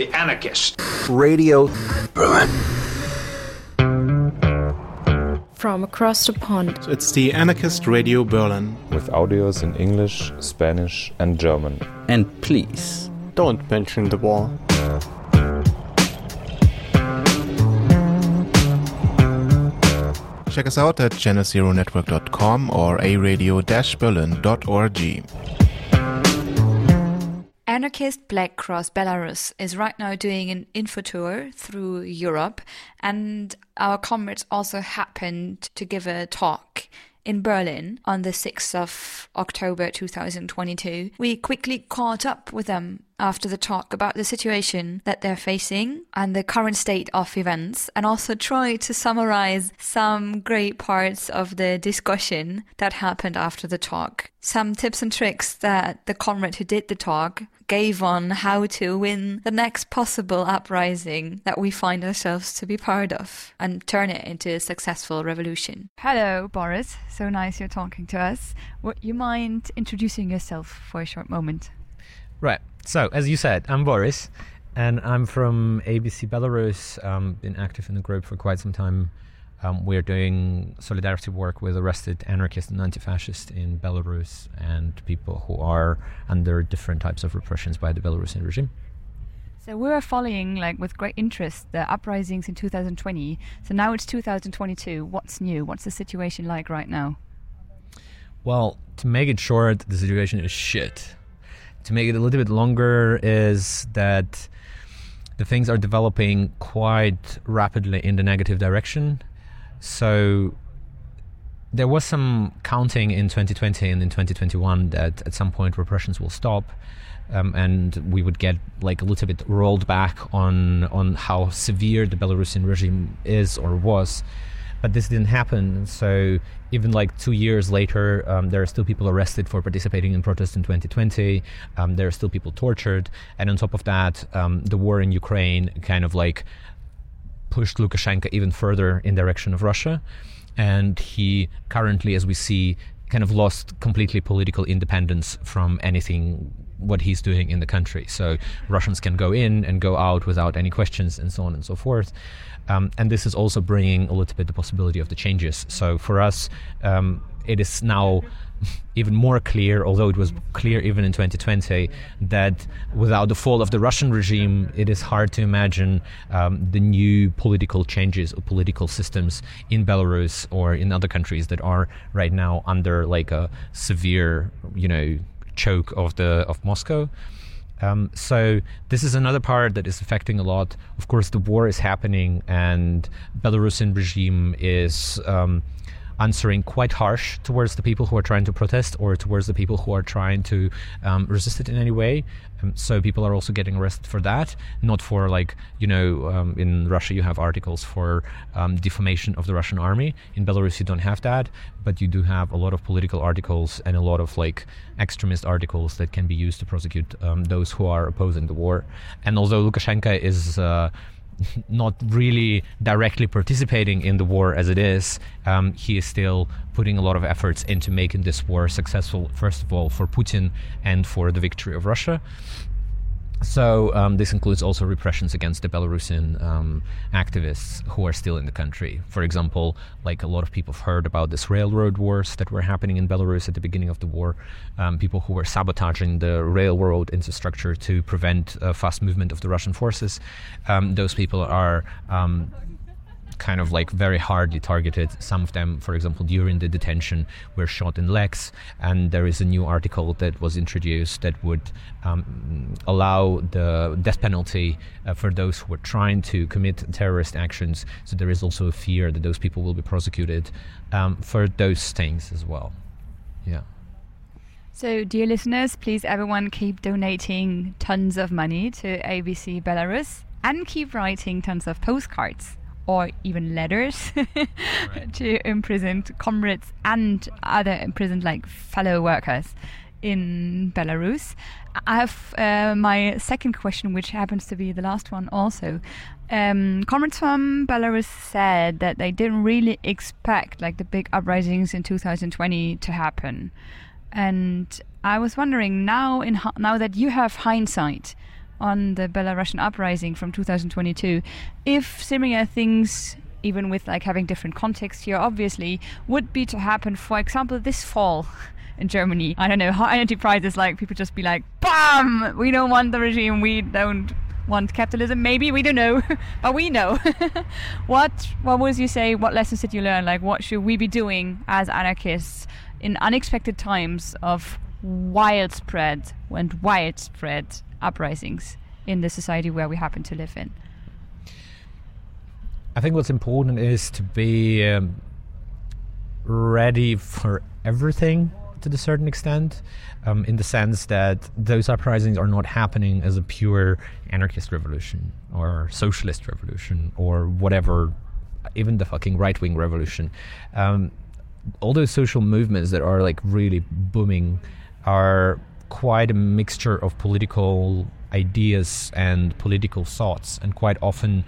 The Anarchist. Radio Berlin. From across the pond. It's the Anarchist Radio Berlin. With audios in English, Spanish, and German. And please, don't mention the war. Check us out at channelzeronetwork.com or aradio-berlin.org. Anarchist Black Cross Belarus is right now doing an info tour through Europe, and our comrades also happened to give a talk in Berlin on the 6th of October 2022. We quickly caught up with them after the talk about the situation that they're facing and the current state of events, and also try to summarize some great parts of the discussion that happened after the talk. Some tips and tricks that the comrade who did the talk gave on how to win the next possible uprising that we find ourselves to be part of and turn it into a successful revolution. Hello, Boris. So nice you're talking to us. Would you mind introducing yourself for a short moment? Right. So, as you said, I'm Boris, and I'm from ABC Belarus. Um, been active in the group for quite some time. Um, we're doing solidarity work with arrested anarchists and anti-fascists in Belarus and people who are under different types of repressions by the Belarusian regime. So we were following, like, with great interest, the uprisings in 2020. So now it's 2022. What's new? What's the situation like right now? Well, to make it short, the situation is shit to make it a little bit longer is that the things are developing quite rapidly in the negative direction. So there was some counting in 2020 and in 2021 that at some point repressions will stop. Um, and we would get like a little bit rolled back on on how severe the Belarusian regime is or was but this didn't happen. So even like two years later, um, there are still people arrested for participating in protests in 2020. Um, there are still people tortured, and on top of that, um, the war in Ukraine kind of like pushed Lukashenko even further in direction of Russia, and he currently, as we see, kind of lost completely political independence from anything what he's doing in the country. So Russians can go in and go out without any questions and so on and so forth. Um, and this is also bringing a little bit the possibility of the changes. So for us, um, it is now even more clear, although it was clear even in 2020, that without the fall of the Russian regime, it is hard to imagine um, the new political changes or political systems in Belarus or in other countries that are right now under like a severe, you know, choke of the of Moscow. Um, so this is another part that is affecting a lot. Of course, the war is happening, and Belarusian regime is um, answering quite harsh towards the people who are trying to protest or towards the people who are trying to um, resist it in any way. Um, so people are also getting arrested for that, not for like you know um, in Russia you have articles for um, defamation of the Russian army. In Belarus you don't have that, but you do have a lot of political articles and a lot of like extremist articles that can be used to prosecute um, those who are opposing the war. And although Lukashenko is uh, not really directly participating in the war as it is, um, he is still putting a lot of efforts into making this war successful, first of all, for Putin and for the victory of Russia. So um, this includes also repressions against the Belarusian um, activists who are still in the country. For example, like a lot of people have heard about this railroad wars that were happening in Belarus at the beginning of the war. Um, people who were sabotaging the railroad infrastructure to prevent uh, fast movement of the Russian forces. Um, those people are um, kind of like very hardly targeted. Some of them, for example, during the detention, were shot in legs. And there is a new article that was introduced that would um, allow the death penalty uh, for those who are trying to commit terrorist actions. So there is also a fear that those people will be prosecuted um, for those things as well. Yeah. So, dear listeners, please everyone keep donating tons of money to ABC Belarus and keep writing tons of postcards or even letters right. to imprisoned comrades and other imprisoned like fellow workers in Belarus. I have uh, my second question, which happens to be the last one also. Um, comrades from Belarus said that they didn't really expect like the big uprisings in 2020 to happen, and I was wondering now in now that you have hindsight, on the Belarusian uprising from 2022, if similar things, even with like having different context here, obviously, would be to happen, for example, this fall in Germany. I don't know, high energy prices, like people just be like, BAM! We don't want the regime, we don't want capitalism. Maybe we don't know, but we know. what what was you say? What lessons did you learn? Like, what should we be doing as anarchists in unexpected times of widespread and widespread uprisings in the society where we happen to live in? I think what's important is to be um, ready for everything to a certain extent, um, in the sense that those uprisings are not happening as a pure anarchist revolution or socialist revolution or whatever, even the fucking right wing revolution. Um, all those social movements that are like really booming are quite a mixture of political ideas and political thoughts, and quite often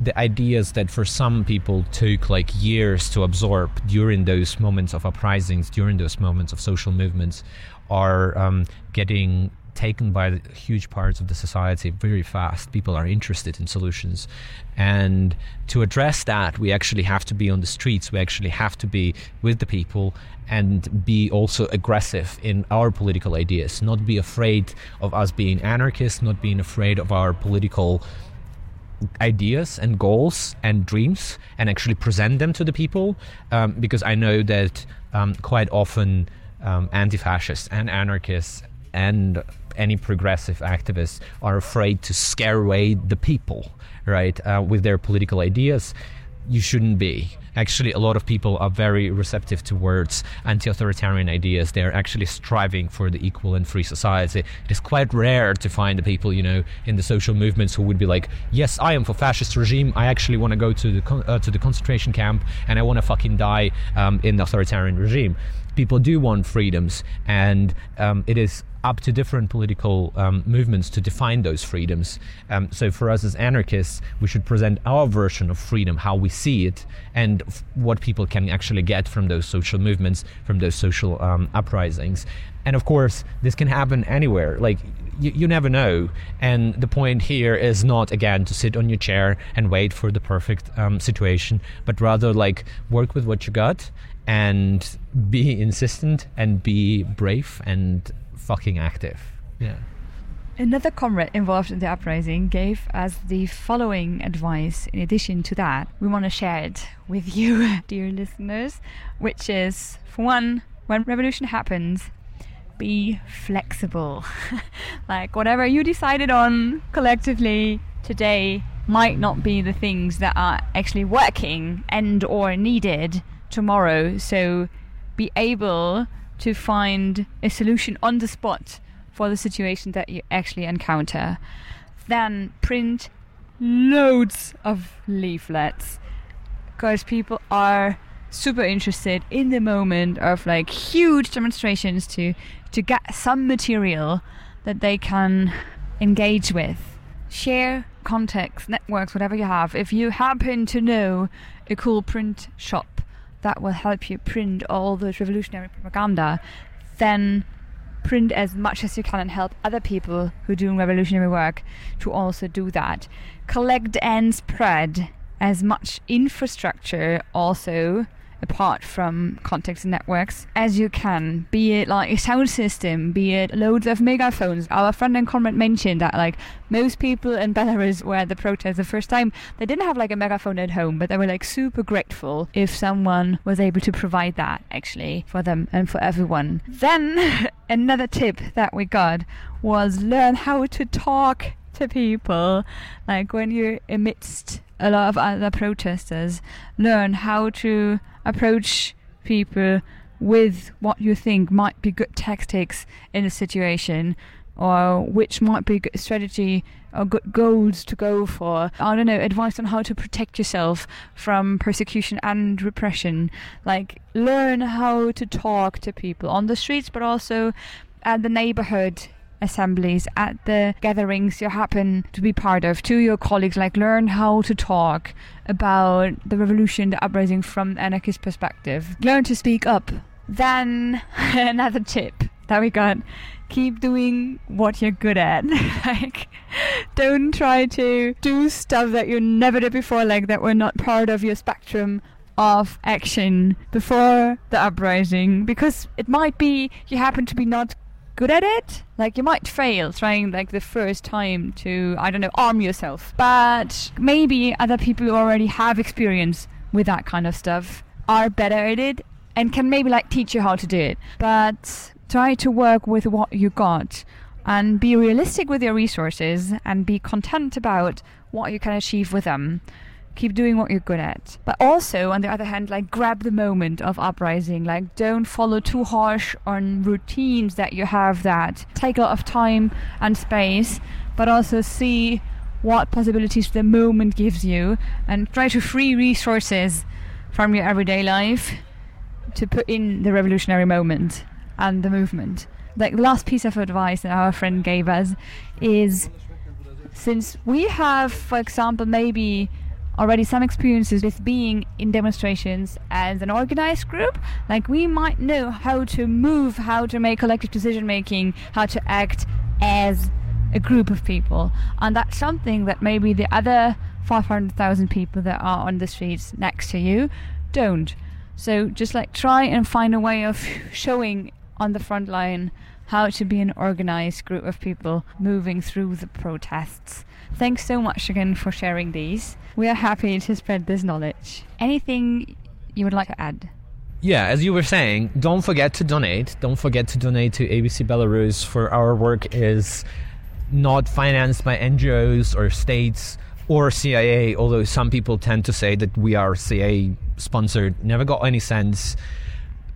the ideas that for some people took like years to absorb during those moments of uprisings, during those moments of social movements, are um, getting taken by huge parts of the society very fast. People are interested in solutions. And to address that, we actually have to be on the streets. We actually have to be with the people and be also aggressive in our political ideas, not be afraid of us being anarchists, not being afraid of our political ideas and goals and dreams and actually present them to the people um, because I know that um, quite often um, anti fascists and anarchists and any progressive activists are afraid to scare away the people, right, uh, with their political ideas. You shouldn't be. Actually, a lot of people are very receptive towards anti authoritarian ideas. They're actually striving for the equal and free society. It is quite rare to find the people, you know, in the social movements who would be like, yes, I am for fascist regime. I actually want to go to the, uh, to the concentration camp and I want to fucking die um, in the authoritarian regime people do want freedoms, and um, it is up to different political um, movements to define those freedoms. Um, so, for us as anarchists, we should present our version of freedom, how we see it, and f- what people can actually get from those social movements, from those social um, uprisings. And of course, this can happen anywhere. Like, you, never know. And the point here is not, again, to sit on your chair and wait for the perfect um, situation, but rather, like, work with what you got and be insistent and be brave and fucking active. Yeah. Another comrade involved in the uprising gave us the following advice. In addition to that, we want to share it with you, dear listeners, which is for one, when revolution happens, be flexible. like whatever you decided on collectively today might not be the things that are actually working and or needed tomorrow. So be able to find a solution on the spot for the situation that you actually encounter. Then print loads of leaflets because people are super interested in the moment of like huge demonstrations to to get some material that they can engage with share contacts networks whatever you have if you happen to know a cool print shop that will help you print all those revolutionary propaganda, then print as much as you can and help other people who are doing revolutionary work to also do that. Collect and spread as much infrastructure also apart from context networks as you can be it like a sound system be it loads of megaphones. Our friend and comrade mentioned that like most people in belarus were at the protest the first time. They didn't have like a megaphone at home but they were like super grateful if someone was able to provide that actually for them and for everyone. Then another tip that we got was learn how to talk to people. Like when you're amidst a lot of other protesters learn how to approach people with what you think might be good tactics in a situation or which might be good strategy or good goals to go for. I don't know, advice on how to protect yourself from persecution and repression. Like, learn how to talk to people on the streets, but also at the neighborhood assemblies, at the gatherings you happen to be part of, to your colleagues, like learn how to talk about the revolution, the uprising from anarchist perspective. Learn to speak up. Then another tip that we got. Keep doing what you're good at. like, don't try to do stuff that you never did before, like that were not part of your spectrum of action before the uprising, because it might be you happen to be not good at it. Like you might fail trying like the first time to I don't know arm yourself, but maybe other people who already have experience with that kind of stuff are better at it and can maybe like teach you how to do it. But try to work with what you got and be realistic with your resources and be content about what you can achieve with them. Keep doing what you're good at. But also, on the other hand, like grab the moment of uprising. Like, don't follow too harsh on routines that you have that take a lot of time and space, but also see what possibilities the moment gives you and try to free resources from your everyday life to put in the revolutionary moment and the movement. Like the last piece of advice that our friend gave us is since we have, for example, maybe already some experiences with being in demonstrations as an organized group, like we might know how to move, how to make collective decision making, how to act as a group of people. And that's something that maybe the other 500,000 people that are on the streets next to you don't. So just like try and find a way of showing on the front line how to be an organized group of people moving through the protests. Thanks so much again for sharing these. We are happy to spread this knowledge. Anything you would like to add? Yeah, as you were saying, don't forget to donate. Don't forget to donate to ABC Belarus for our work is not financed by NGOs or states or CIA, although some people tend to say that we are CIA sponsored. Never got any sense.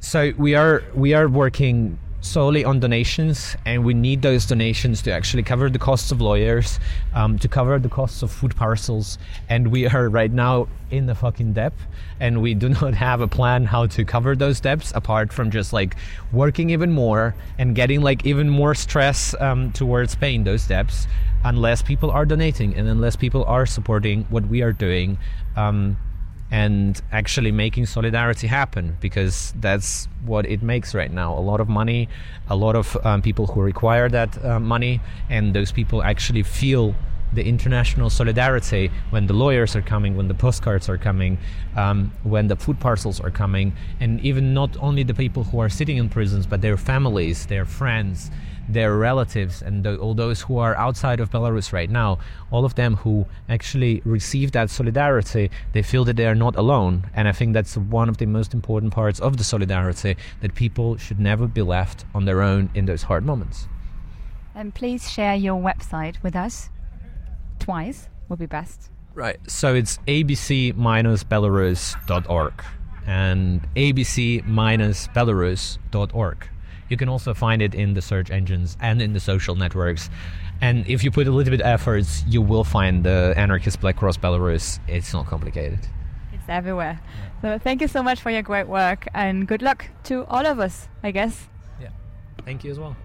So we are we are working solely on donations, and we need those donations to actually cover the costs of lawyers, um, to cover the costs of food parcels. And we are right now in the fucking debt, and we do not have a plan how to cover those debts apart from just like working even more and getting like even more stress um, towards paying those debts, unless people are donating and unless people are supporting what we are doing. Um, and actually making solidarity happen because that's what it makes right now. A lot of money a lot of um, people who require that uh, money and those people actually feel the international solidarity when the lawyers are coming when the postcards are coming um, when the food parcels are coming and even not only the people who are sitting in prisons but their families their friends their relatives and the, all those who are outside of Belarus right now, all of them who actually receive that solidarity, they feel that they are not alone. And I think that's one of the most important parts of the solidarity that people should never be left on their own in those hard moments. And please share your website with us. Twice would be best. Right. So it's abc-belarus.org and abc-belarus.org. You can also find it in the search engines and in the social networks. And if you put a little bit of efforts, you will find the anarchist Black Cross Belarus. It's not complicated. It's everywhere. So thank you so much for your great work and good luck to all of us, I guess. Yeah. Thank you as well.